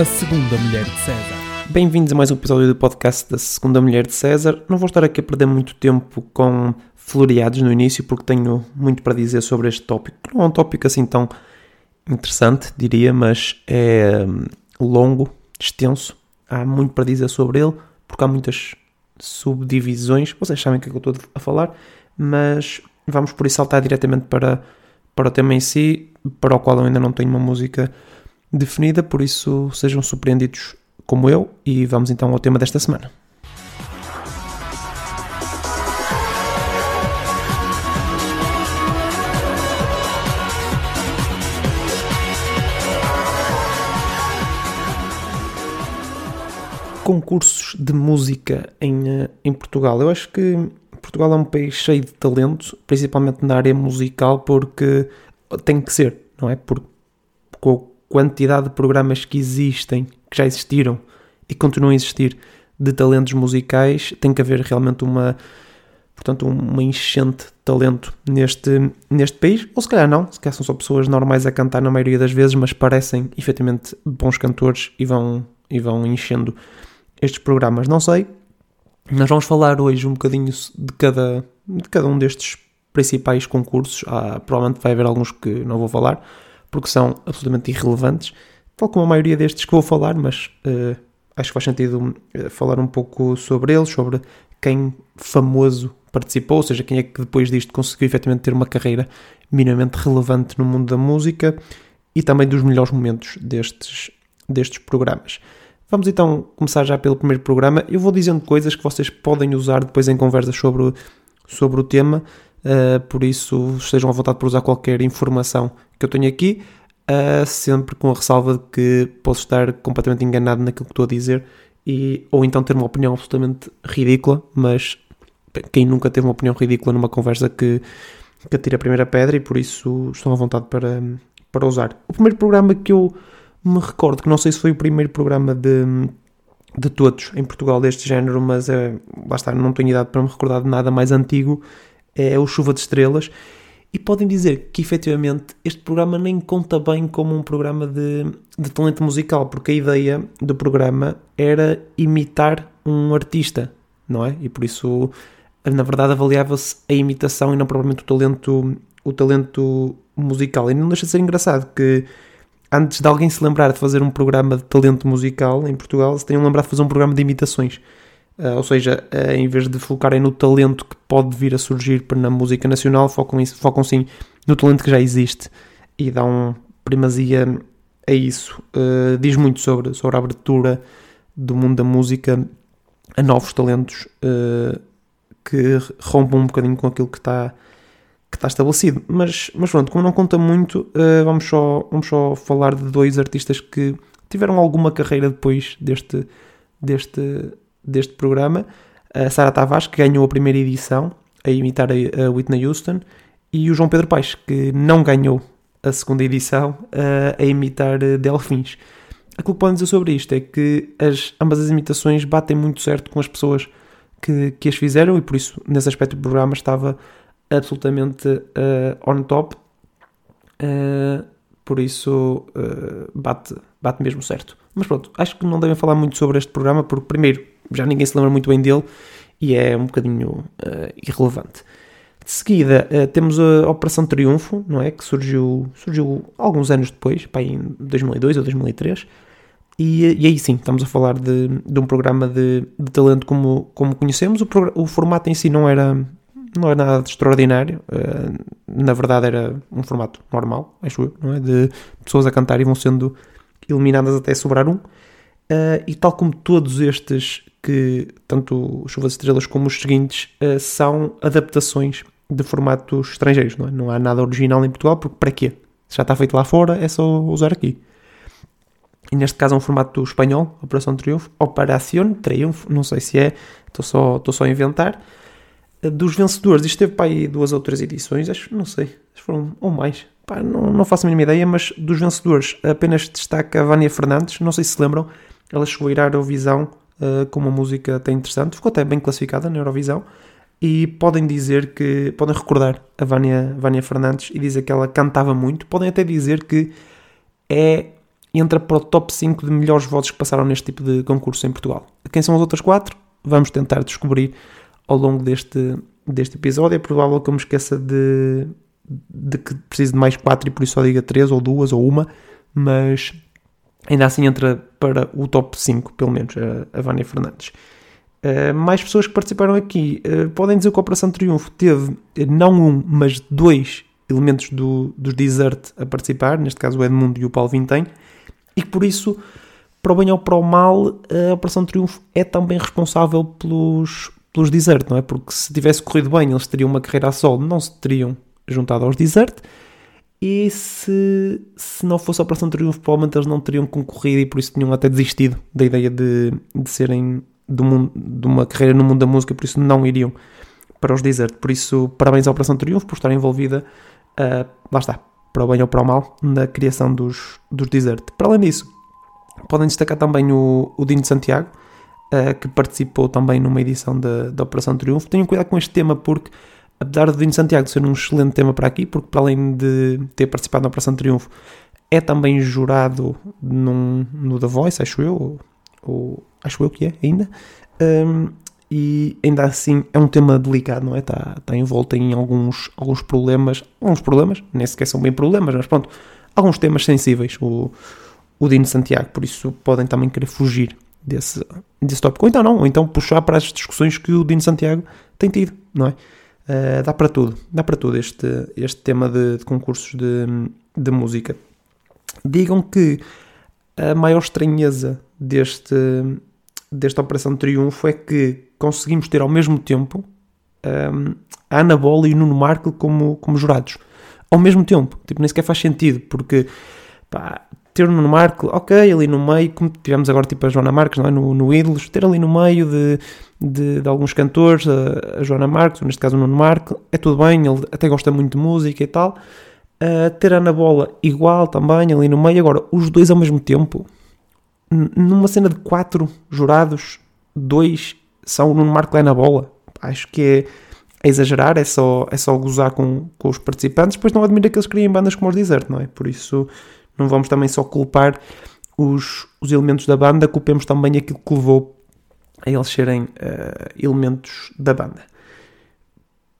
A Segunda Mulher de César. Bem-vindos a mais um episódio do podcast da Segunda Mulher de César. Não vou estar aqui a perder muito tempo com floreados no início, porque tenho muito para dizer sobre este tópico. Não é um tópico assim tão interessante, diria, mas é hum, longo, extenso. Há muito para dizer sobre ele, porque há muitas subdivisões. Vocês sabem o que é que eu estou a falar, mas vamos por isso saltar diretamente para, para o tema em si, para o qual eu ainda não tenho uma música definida, por isso sejam surpreendidos como eu e vamos então ao tema desta semana. Concursos de música em, eh, em Portugal. Eu acho que Portugal é um país cheio de talento, principalmente na área musical, porque tem que ser, não é? Porque com quantidade de programas que existem, que já existiram e continuam a existir, de talentos musicais, tem que haver realmente uma, portanto, uma enchente de talento neste, neste país. Ou se calhar não, se calhar são só pessoas normais a cantar na maioria das vezes, mas parecem efetivamente bons cantores e vão, e vão enchendo estes programas. Não sei, nós vamos falar hoje um bocadinho de cada, de cada um destes principais concursos. Ah, provavelmente vai haver alguns que não vou falar, porque são absolutamente irrelevantes, tal como a maioria destes que vou falar, mas uh, acho que faz sentido uh, falar um pouco sobre eles, sobre quem famoso participou, ou seja, quem é que depois disto conseguiu efetivamente ter uma carreira minimamente relevante no mundo da música e também dos melhores momentos destes, destes programas. Vamos então começar já pelo primeiro programa. Eu vou dizendo coisas que vocês podem usar depois em conversas sobre, sobre o tema, uh, por isso estejam à vontade para usar qualquer informação que eu tenho aqui, uh, sempre com a ressalva de que posso estar completamente enganado naquilo que estou a dizer, e, ou então ter uma opinião absolutamente ridícula, mas quem nunca teve uma opinião ridícula numa conversa que, que atira a primeira pedra, e por isso estão à vontade para, para usar. O primeiro programa que eu me recordo que não sei se foi o primeiro programa de, de todos em Portugal deste género, mas é, lá está, não tenho idade para me recordar de nada mais antigo, é o Chuva de Estrelas. E podem dizer que efetivamente este programa nem conta bem como um programa de, de talento musical, porque a ideia do programa era imitar um artista, não é? E por isso, na verdade, avaliava-se a imitação e não propriamente o talento, o talento musical. E não deixa de ser engraçado que antes de alguém se lembrar de fazer um programa de talento musical em Portugal, se tenham lembrado de fazer um programa de imitações. Uh, ou seja, uh, em vez de focarem no talento que pode vir a surgir na música nacional, focam, isso, focam sim no talento que já existe e dão primazia a isso. Uh, diz muito sobre, sobre a abertura do mundo da música a novos talentos que rompam um bocadinho com aquilo que está que está estabelecido. Mas, mas pronto, como não conta muito, vamos, só, vamos só falar de dois artistas que tiveram alguma carreira depois deste, deste, deste programa. A Sara Tavares, que ganhou a primeira edição a imitar a, Whitney Houston, e o João Pedro Paes, que não ganhou a segunda edição a imitar Delfins. Aquilo que podem dizer sobre isto é que as, ambas as imitações batem muito certo com as pessoas que, que as fizeram e por isso, nesse aspecto do programa, estava absolutamente uh, on top. Uh, por isso uh, bate, bate mesmo certo. Mas pronto, acho que não devem falar muito sobre este programa, porque primeiro já ninguém se lembra muito bem dele e é um bocadinho irrelevante. De seguida temos a Operação Triunfo, não é? Que surgiu, surgiu alguns anos depois, pá, em 2002 ou 2003. E, e, aí sim, estamos a falar de, de um programa de, de talento como, como conhecemos. O, o, formato em si não era, não era nada de extraordinário. Uh, na verdade, era um formato normal, acho eu, não é? De pessoas a cantar e vão sendo eliminadas até sobrar um. Uh, e tal como todos estes, que tanto Chuva de Estrelas como os seguintes, uh, são adaptações de formatos estrangeiros, não é? Não há nada original em Portugal, porque para quê? Se já está feito lá fora, é só usar aqui. E neste caso é um formato espanhol, Operação Triunfo, Operación Triunfo, não sei se é, estou só, estou só a inventar dos vencedores, isto teve para aí duas ou três edições, acho, não sei, foram ou mais, pá, não, não faço a mínima ideia, mas dos vencedores apenas destaca a Vânia Fernandes, não sei se se lembram, ela chegou a ir à Eurovisão uh, com uma música até interessante, ficou até bem classificada na Eurovisão, e podem dizer que, podem recordar a Vânia, Vânia Fernandes e dizer que ela cantava muito, podem até dizer que é entra para o top 5 de melhores vozes que passaram neste tipo de concurso em Portugal. Quem são as outras 4? Vamos tentar descobrir ao longo deste, deste episódio. É provável que eu me esqueça de, de que preciso de mais 4 e por isso só diga 3 ou 2 ou uma, mas ainda assim entra para o top 5, pelo menos, a, a Vânia Fernandes. Uh, mais pessoas que participaram aqui uh, podem dizer que a Operação Triunfo teve não um, mas dois elementos do, dos Desert a participar, neste caso o Edmundo e o Paulo Vintém, e que por isso, para o bem ou para o mal, a Operação Triunfo é também responsável pelos, pelos Desert, não é? Porque se tivesse corrido bem, eles teriam uma carreira a solo, não se teriam juntado aos Desert, e se, se não fosse a Operação Triunfo, provavelmente eles não teriam concorrido e por isso tinham até desistido da ideia de, de serem do mundo, de uma carreira no mundo da música, por isso não iriam para os Desert. Por isso, parabéns à Operação Triunfo por estar envolvida, uh, lá está, para o bem ou para o mal, na criação dos, dos Desert. Para além disso, podem destacar também o, o Dino de Santiago, uh, que participou também numa edição da, Operação Triunfo. Tenham cuidado com este tema porque apesar de Dino Santiago ser um excelente tema para aqui, porque para além de ter participado na Operação Triunfo, é também jurado num, no The Voice, acho eu, ou, ou acho eu que é ainda. Um, e ainda assim é um tema delicado, não é? Está, está envolto em alguns, alguns problemas, alguns problemas, nem sequer são bem problemas, mas pronto, alguns temas sensíveis, o, o Dino Santiago, por isso podem também querer fugir desse, desse tópico, ou então não, ou então puxar para as discussões que o Dino Santiago tem tido, não é? Uh, dá para tudo, dá para tudo este, este tema de, de concursos de, de música. Digam que a maior estranheza deste, desta Operação Triunfo é que conseguimos ter ao mesmo tempo um, a Ana Bola e o Nuno Marco como, como jurados. Ao mesmo tempo. Tipo, nem sequer faz sentido, porque pá, ter o Nuno Marco, ok, ali no meio, como tivemos agora tipo a Joana Marques não é? no, no Ídolos, ter ali no meio de de, de alguns cantores, a, a, Joana Marques, neste caso o Nuno Marco, é tudo bem, ele até gosta muito de música e tal. Uh, ter a Ana Bola igual também, ali no meio. Agora, os dois ao mesmo tempo, numa cena de quatro jurados, dois são o Nuno Marco e a Ana Bola. Acho que é, é, exagerar, é só, é só gozar com, com os participantes. Depois não admira que eles criem bandas como os Desert, não é? Por isso, não vamos também só culpar os, os elementos da banda, culpemos também aquilo que levou a eles serem uh, elementos da banda.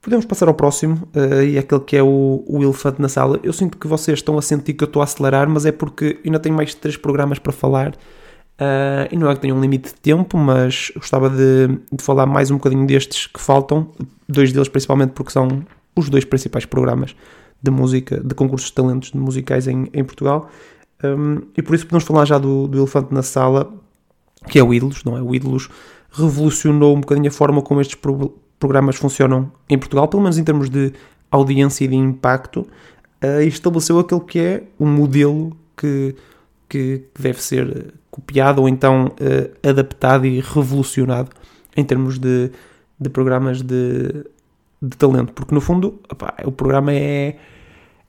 Podemos passar ao próximo, uh, e é aquele que é o, o elefante na sala. Eu sinto que vocês estão a sentir que eu estou a acelerar, mas é porque ainda tenho mais de três programas para falar. Uh, e não é que tenha um limite de tempo, mas gostava de, de, falar mais um bocadinho destes que faltam, dois deles principalmente porque são os dois principais programas de música, de concursos de talentos musicais em, em Portugal. Um, e por isso podemos falar já do, do Elefante na Sala, que é o Ídolos, não é? O Ídolos revolucionou um bocadinho a forma como estes pro programas funcionam em Portugal, pelo menos em termos de audiência e de impacto, uh, e estabeleceu aquele que é um modelo que, que deve ser copiado ou então uh, adaptado e revolucionado em termos de, de programas de, de talento, porque no fundo opa, o programa é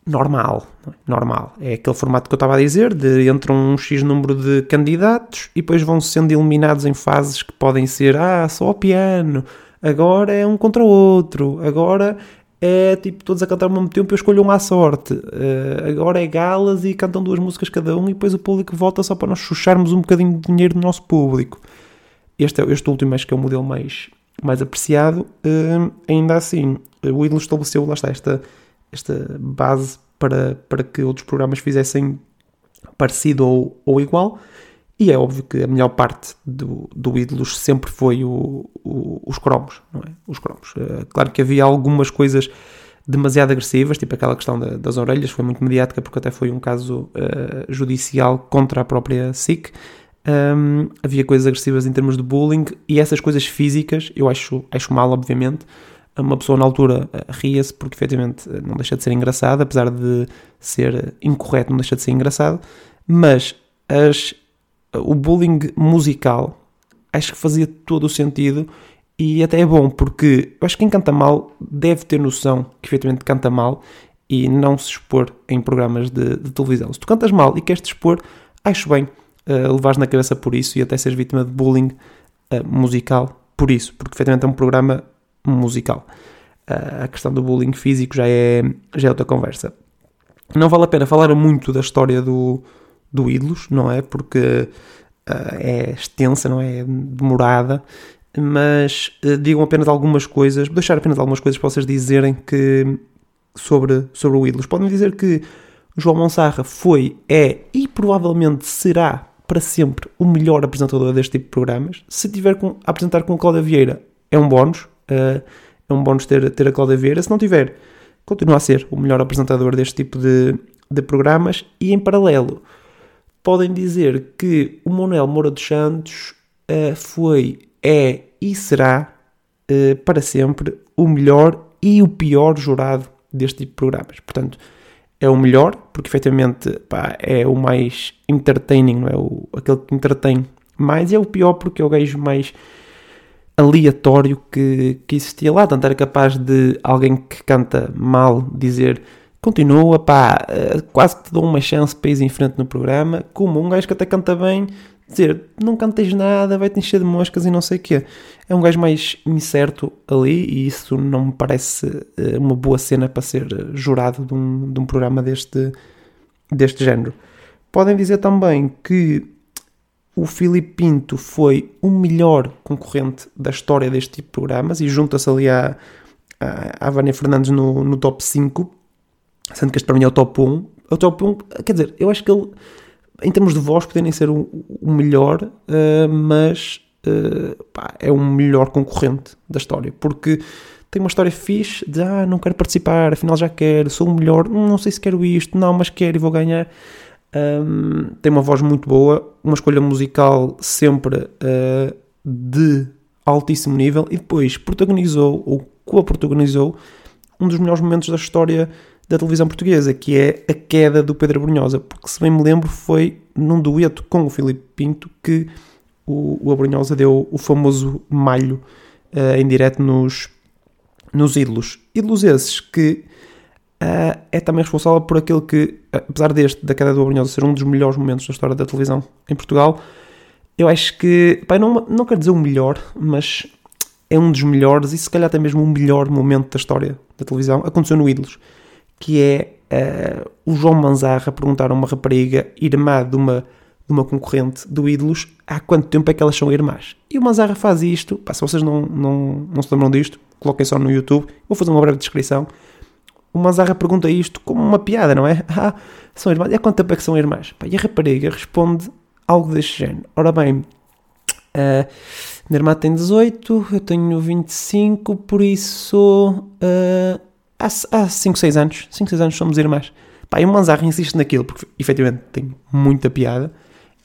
normal. É? Normal. É aquele formato que eu estava a dizer, de entram um X número de candidatos e depois vão sendo eliminados em fases que podem ser, ah, só o piano, agora é um contra o outro, agora é tipo todos a cantar ao mesmo tempo eu escolho um à sorte, uh, agora é galas e cantam duas músicas cada um e depois o público volta só para nós chucharmos um bocadinho de dinheiro do nosso público. Este, é, este último acho que é o modelo mais, mais apreciado. Uh, ainda assim, o Ídolo estabeleceu, lá está, esta esta base para, para que outros programas fizessem parecido ou, ou igual. E é óbvio que a melhor parte do, do Ídolos sempre foi o, o, os cromos, não é? Os cromos. Uh, claro que havia algumas coisas demasiado agressivas, tipo aquela questão da, das orelhas, foi muito mediática porque até foi um caso uh, judicial contra a própria SIC. Um, havia coisas agressivas em termos de bullying e essas coisas físicas eu acho, acho mal, obviamente, uma pessoa na altura eh, ria-se porque efetivamente eh, não deixa de ser engraçado, apesar de ser incorreto, não deixa de ser engraçado, mas as, o bullying musical acho que fazia todo o sentido e até é bom porque eu acho que quem canta mal deve ter noção que efetivamente canta mal e não se expor em programas de, de televisão. Se tu cantas mal e queres te expor, acho bem uh, levares na cabeça por isso e até seres vítima de bullying uh, musical por isso, porque efetivamente é um programa musical. a questão do bullying físico já é, já é outra conversa. Não vale a pena falar muito da história do, do Ídolos, não é? Porque uh, é extensa, não é? Demorada, mas uh, digam apenas algumas coisas, vou deixar apenas algumas coisas para vocês dizerem que sobre, sobre o Ídolos. Podem dizer que João Monsarra foi, é e provavelmente será para sempre o melhor apresentador deste tipo de programas. Se tiver com, a apresentar com a Cláudia Vieira, é um bónus. Uh, é um bónus ter, ter a Cláudia Vieira. Se não tiver, continua a ser o melhor apresentador deste tipo de, de programas. E em paralelo, podem dizer que o Manuel Moura dos Santos uh, foi, é e será uh, para sempre o melhor e o pior jurado deste tipo de programas. Portanto, é o melhor, porque efetivamente pá, é o mais entertaining, não é? O, aquele que entretém mais, e é o pior porque é o gajo mais aleatório que, que existia lá. Tanto era capaz de alguém que canta mal dizer continua, pá, eh, quase que te dou uma chance para ir em frente no programa, como um gajo que até canta bem, dizer não cantes nada, vai-te encher de moscas e não sei o quê. É um gajo mais incerto ali e isso não me parece eh, uma boa cena para ser jurado de um, de um programa deste, deste género. Podem dizer também que o Filipe Pinto foi o melhor concorrente da história deste tipo de programas e junta-se ali à, à, à Vânia Fernandes no, no top 5 Sendo que este para mim é o top 1. O top 1, quer dizer, eu acho que ele, em termos de voz, poderia nem ser o, o melhor, uh, mas uh, pá, é o melhor concorrente da história. Porque tem uma história fixe de ah, não quero participar, afinal já quero, sou o melhor, não sei se quero isto, não, mas quero e vou ganhar. Um, tem uma voz muito boa, uma escolha musical sempre uh, de altíssimo nível e depois protagonizou ou co-protagonizou um dos melhores momentos da história da televisão portuguesa, que é a queda do Pedro Abrunhosa, porque se bem me lembro foi num dueto com o Filipe Pinto que o, o Abrunhosa deu o famoso malho uh, em direto nos, nos ídolos. Ídolos esses que uh, é também responsável por aquele que, apesar deste, da queda do Abrunhosa ser um dos melhores momentos da história da televisão em Portugal, eu acho que, pá, não, não quero dizer o melhor, mas é um dos melhores e se calhar até mesmo o melhor momento da história da televisão. Aconteceu no Ídolos que é uh, o João Manzarra perguntar a uma rapariga irmã de uma, de uma concorrente do Ídolos há quanto tempo é que elas são irmãs. E o Manzarra faz isto, pá, se vocês não, não, não se lembram disto, coloquem só no YouTube, vou fazer uma breve descrição. O Manzarra pergunta isto como uma piada, não é? Ah, são irmãs. E há quanto tempo é que são irmãs? E a rapariga responde algo deste género. Ora bem, uh, minha irmã tem 18, eu tenho 25, por isso... Uh, há, 5, 6 anos, 5, 6 anos somos irmãs. Pá, e o Manzarra insiste naquilo, porque efetivamente tem muita piada,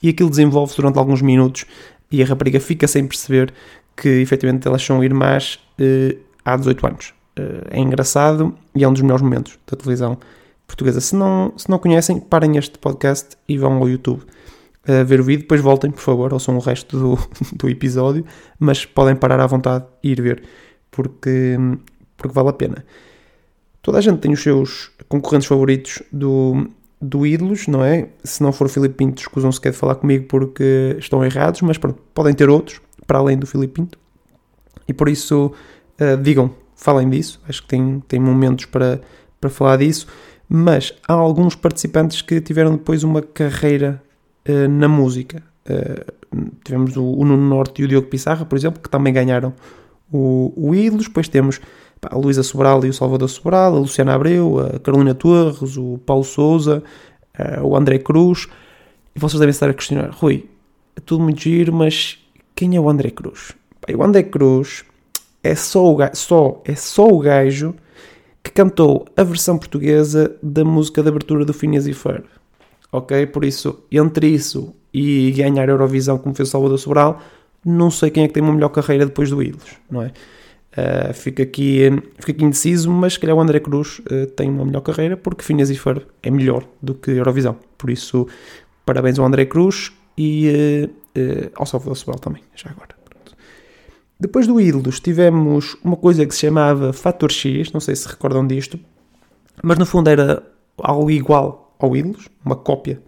e aquilo desenvolve-se durante alguns minutos, e a rapariga fica sem perceber que efetivamente elas são irmãs uh, há 18 anos. Uh, é engraçado e é um dos melhores momentos da televisão portuguesa. Se não, se não conhecem, parem este podcast e vão ao YouTube uh, ver o vídeo, depois voltem, por favor, ouçam o resto do, do episódio, mas podem parar à vontade e ir ver, porque, porque vale a pena. Toda a gente tem os seus concorrentes favoritos do, do Ídolos, não é? Se não for o Filipe Pinto, escusam-se quer falar comigo porque estão errados, mas pronto, podem ter outros, para além do Filipe Pinto. E por isso, uh, digam, falem disso. Acho que tem, tem momentos para, para falar disso. Mas há alguns participantes que tiveram depois uma carreira uh, na música. Uh, tivemos o, o Nuno Norte e o Diogo Pissarra, por exemplo, que também ganharam o, o Ídolos. Depois temos a Luísa Sobral e o Salvador Sobral, a Luciana Abreu, a Carolina Torres, o Paulo Souza, eh, o André Cruz. E vocês devem estar a questionar, Rui, é tudo muito giro, mas quem é o André Cruz? o André Cruz é só o, gajo, só, é só o gajo que cantou a versão portuguesa da música de abertura do Phineas e Ferb. Ok? Por isso, entre isso e ganhar a Eurovisão como fez o Salvador Sobral, não sei quem é que tem uma melhor carreira depois do Ídolos, não é? Uh, fica, aqui, fica aqui indeciso, mas se calhar o André Cruz uh, tem uma melhor carreira porque Phineas e Ferb é melhor do que Eurovisão. Por isso, parabéns ao André Cruz e uh, ao Salvador Sobral também, já agora. Depois do Ídolos tivemos uma coisa que se chamava Fator X, não sei se recordam disto, mas no fundo era algo igual ao Ídolos, uma cópia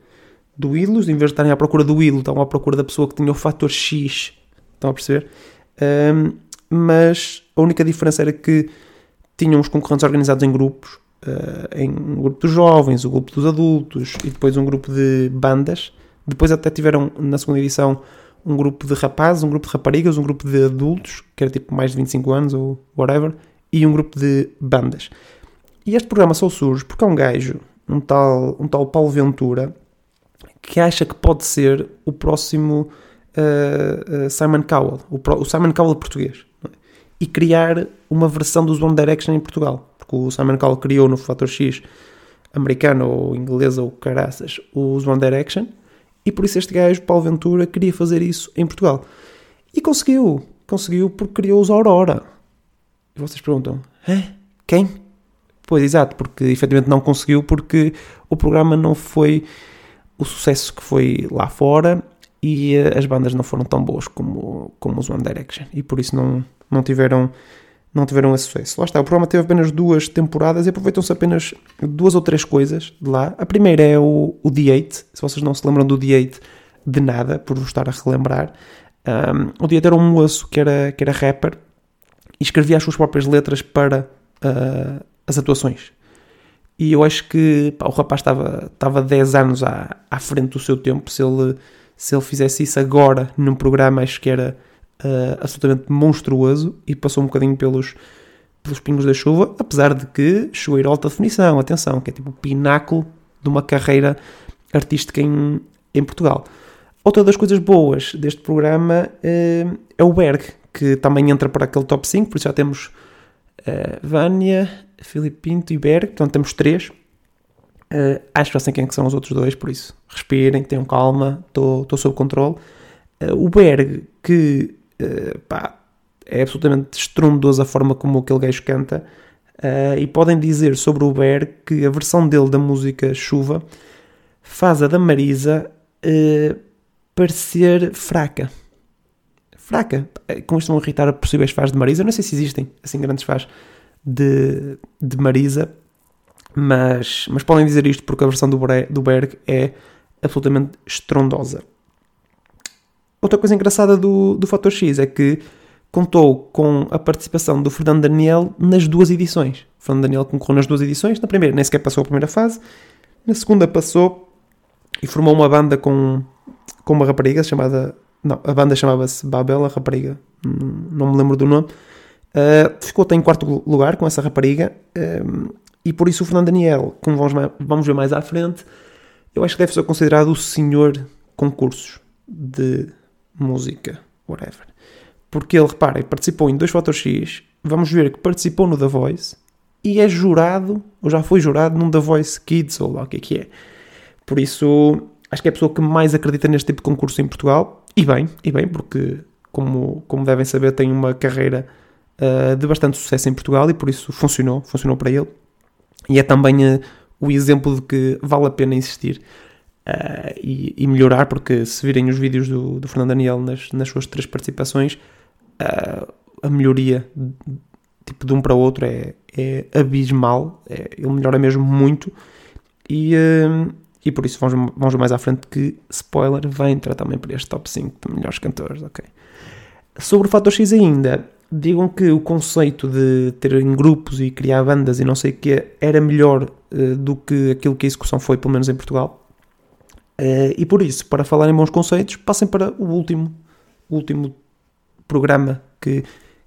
do Ídolos, em vez de estarem à procura do Ídolo, estavam à procura da pessoa que tinha o Fator X, estão a perceber? Um, mas a única diferença era que tinham os concorrentes organizados em grupos uh, em um grupo dos jovens, um grupo dos adultos e depois um grupo de bandas. Depois até tiveram na segunda edição um grupo de rapazes, um grupo de raparigas, um grupo de adultos, que era tipo mais de 25 anos ou whatever, e um grupo de bandas. E este programa só surge porque é um gajo, um tal, um tal Paulo Ventura, que acha que pode ser o próximo uh, uh, Simon Cowell, o, pro, o, Simon Cowell português, é? e criar uma versão dos One Direction em Portugal. Porque o Simon Cowell criou no Fator X americano ou inglês ou caraças os One Direction, e por isso este gajo, Paulo Ventura, queria fazer isso em Portugal. E conseguiu. Conseguiu porque criou os Aurora. E vocês perguntam, Hã? quem? Pois, exato, porque efetivamente não conseguiu porque o programa não foi o sucesso que foi lá fora e uh, as bandas não foram tão boas como, como os One Direction e por isso não, não tiveram não tiveram esse sucesso. Lá está, o programa teve apenas duas temporadas e aproveitam-se apenas duas ou três coisas de lá. A primeira é o, o D8, se vocês não se lembram do D8 de nada, por vos estar a relembrar. Um, o D8 era um moço que era, que era rapper e escrevia as suas próprias letras para uh, as atuações. E eu acho que pá, o rapaz estava, estava 10 anos à, à frente do seu tempo. Se ele, se ele fizesse isso agora num programa, acho que era uh, absolutamente monstruoso e passou um bocadinho pelos, pelos pingos da chuva. Apesar de que chegou a alta definição, atenção, que é tipo o pináculo de uma carreira artística em, em Portugal. Outra das coisas boas deste programa uh, é o Berg, que também entra para aquele top 5, por isso já temos uh, Vânia, Filipe Pinto e Berg, portanto temos três. Uh, acho que já sei quem é são os outros dois, por isso respirem, tenham calma, estou sob controle. Uh, o Berg, que uh, pá, é absolutamente estrondoso a forma como aquele gajo canta, e podem dizer sobre o Berg que a versão dele da música Chuva faz a da Marisa parecer fraca. Fraca. Com isto vão irritar possíveis fãs de Marisa. Não sei se existem assim grandes fãs de, de Marisa, mas, mas podem dizer isto porque a versão do Berg é absolutamente estrondosa. Outra coisa engraçada do, do Fator X é que contou com a participação do Fernando Daniel nas duas edições. O Fernando Daniel concorreu nas duas edições. Na primeira nem sequer passou a primeira fase. Na segunda passou e formou uma banda com, com uma rapariga chamada... Não, a banda chamava-se Babel, a rapariga. Não me lembro do nome. Uh, ficou até em quarto lugar com essa rapariga. Um, e por isso o Fernando Daniel, como vamos, vamos ver mais à frente, eu acho que deve ser considerado o senhor concursos de música, whatever. Porque ele, reparem, participou em dois Fotos X, vamos ver que participou no The Voice e é jurado, ou já foi jurado, num The Voice Kids, ou lá o que é que é. Por isso, acho que é a pessoa que mais acredita neste tipo de concurso em Portugal, e bem, e bem, porque, como, como devem saber, tem uma carreira uh, de bastante sucesso em Portugal e por isso funcionou, funcionou para ele. E é também uh, o exemplo de que vale a pena insistir uh, e, e, melhorar, porque se virem os vídeos do, do Fernando Daniel nas, nas suas três participações, a melhoria tipo de um para o outro é, é abismal, é, ele melhora mesmo muito e, e por isso vamos, vamos mais à frente que, spoiler, vai entrar também para este top 5 de melhores cantores, ok? Sobre o Fator X ainda, digam que o conceito de ter em grupos e criar bandas e não sei o que era melhor uh, do que aquilo que a execução foi, pelo menos em Portugal. Uh, e por isso, para falar em bons conceitos, passem para o último, o último programa que,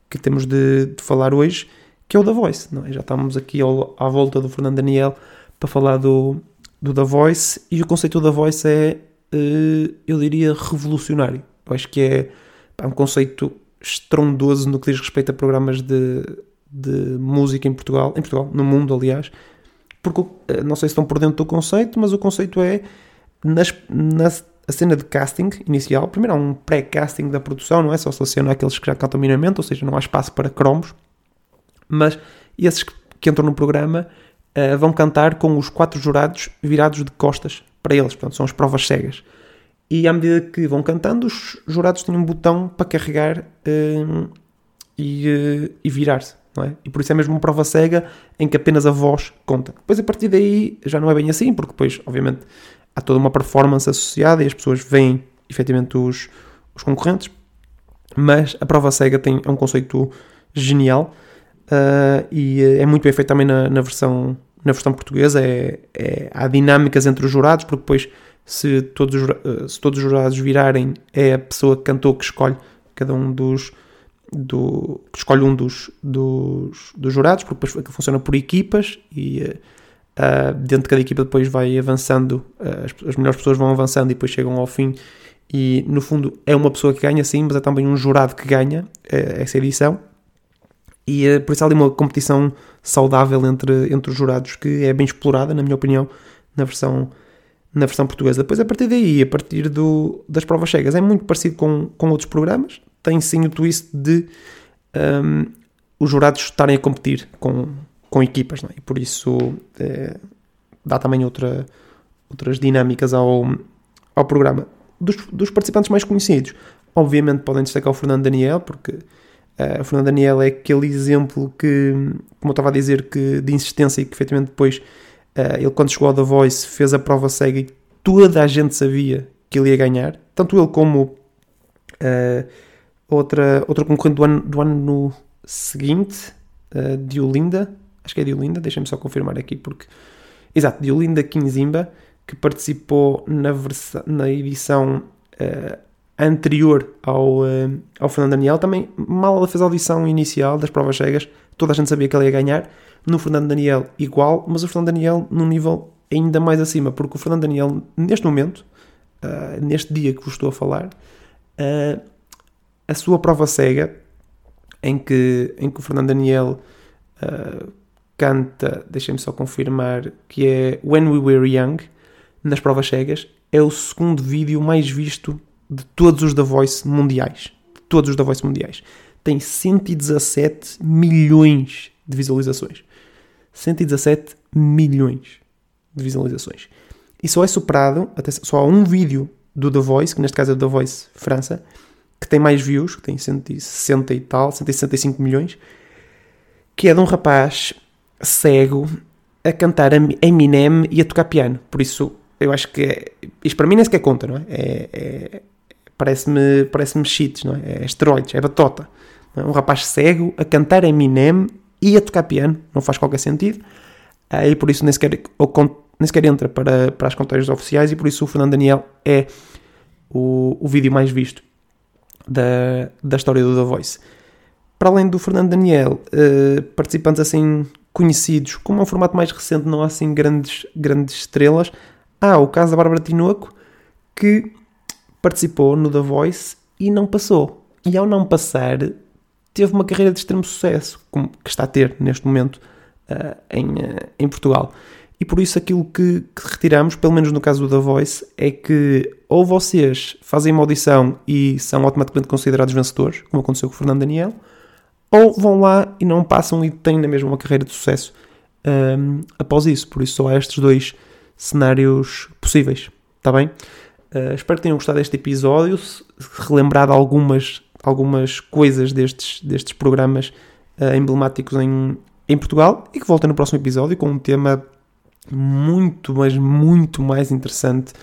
que temos de, de falar hoje, que é o da Voice. Não é? Já estamos aqui ao, à volta do Fernando Daniel para falar do, do da Voice e o conceito da Voice é, uh, eu diria, revolucionário. Eu acho que é, é um conceito estrondoso no que diz respeito a programas de, de música em Portugal, em Portugal, no mundo, aliás, porque eh, não sei se estão por dentro do conceito, mas o conceito é nas, na cena de casting inicial, primeiro há um pré-casting da produção, não é? Só seleciona aqueles que já cantam minimamente, ou seja, não há espaço para cromos, mas esses que entram no programa uh, vão cantar com os quatro jurados virados de costas para eles, portanto, são as provas cegas e à medida que vão cantando, os jurados têm um botão para carregar uh, e, uh, e virar-se, é? E por isso é mesmo uma prova cega em que apenas a voz conta. Depois, a partir daí, já não é bem assim, porque depois, obviamente, há toda uma performance associada e as pessoas veem efetivamente os, os concorrentes, mas a prova cega tem, é um conceito genial uh, e é muito bem feito também na, na, versão, na versão portuguesa é, é, há dinâmicas entre os jurados, porque depois se todos, se todos os jurados virarem, é a pessoa que cantou que escolhe cada um dos. Do, que escolhe um dos, dos, dos jurados, porque depois funciona por equipas e uh, dentro de cada equipa depois vai avançando, uh, as, as melhores pessoas vão avançando e depois chegam ao fim. E no fundo é uma pessoa que ganha, sim, mas é também um jurado que ganha uh, essa edição. E por isso há ali uma competição saudável entre, entre os jurados que é bem explorada, na minha opinião, na versão na versão portuguesa. Depois, a partir daí, a partir do, das provas cegas, é muito parecido com, com outros programas. Tem sim o twist de um, os jurados estarem a competir com, com equipas, é? e por isso é, dá também outra, outras dinâmicas ao, ao programa. Dos, dos, participantes mais conhecidos, obviamente podem destacar o Fernando Daniel, porque uh, o Fernando Daniel é aquele exemplo que, como eu estava a dizer, que, de insistência e que efetivamente depois Uh, ele, quando chegou ao The Voice, fez a prova cega e toda a gente sabia que ele ia ganhar. Tanto ele como uh, outra, outra concorrente do ano, do ano seguinte, uh, Diolinda. Acho que é Diolinda, deixem-me só confirmar aqui, porque. Exato, Diolinda Kinzimba, que participou na, na edição uh, anterior ao, uh, ao Fernando Daniel. Também, mal ela fez a audição inicial das provas cegas, toda a gente sabia que ele ia ganhar no Fernando Daniel igual, mas o Fernando Daniel num nível ainda mais acima, porque o Fernando Daniel, neste momento, uh, neste dia que vos estou a falar, a sua prova cega, em que, em que o Fernando Daniel canta, deixem-me só confirmar, que é When We Were Young, nas provas cegas, é o segundo vídeo mais visto de todos os da Voice mundiais. De todos os da Voice mundiais. Tem 117 milhões de visualizações. 117 milhões de visualizações. E só é superado, até só há um vídeo do The Voice, que neste caso é o The Voice França, que tem mais views, que tem 160 e tal, 165 milhões, que é de um rapaz cego a cantar Eminem e a tocar piano. Por isso, eu acho que é, isto para mim nem sequer conta, não é? é, é parece-me parece cheats, não é? É esteroides, é batota. É? Um rapaz cego a cantar Eminem e a tocar piano, não faz qualquer sentido. Uh, e por isso nem sequer, nem sequer entra para, para as contagens oficiais e por isso o Fernando Daniel é o, o vídeo mais visto da, da história do The Voice. Para além do Fernando Daniel, uh, participantes assim conhecidos, como é um formato mais recente, não há assim grandes, grandes estrelas. Há o caso da Bárbara Tinoco, que participou no The Voice e não passou. E ao não passar, teve uma carreira de extremo sucesso, como, que está a ter neste momento uh, em, uh, em Portugal. E por isso aquilo que, que, retiramos, pelo menos no caso do The Voice, é que ou vocês fazem uma audição e são automaticamente considerados vencedores, como aconteceu com o Fernando Daniel, ou vão lá e não passam e têm na mesma uma carreira de sucesso um, após isso. Por isso só há estes dois cenários possíveis. Está bem? Uh, espero que tenham gostado deste episódio, relembrado algumas algumas coisas destes, destes programas uh, emblemáticos em, em Portugal e que voltem no próximo episódio com um tema muito, mas muito mais interessante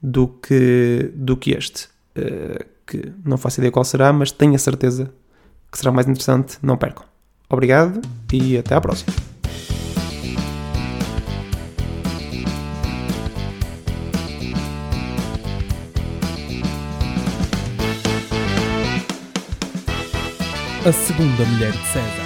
do que, do que este. Uh, que não faço ideia qual será, mas tenho a certeza que será mais interessante. Não percam. Obrigado e até à próxima. a segunda mulher de César.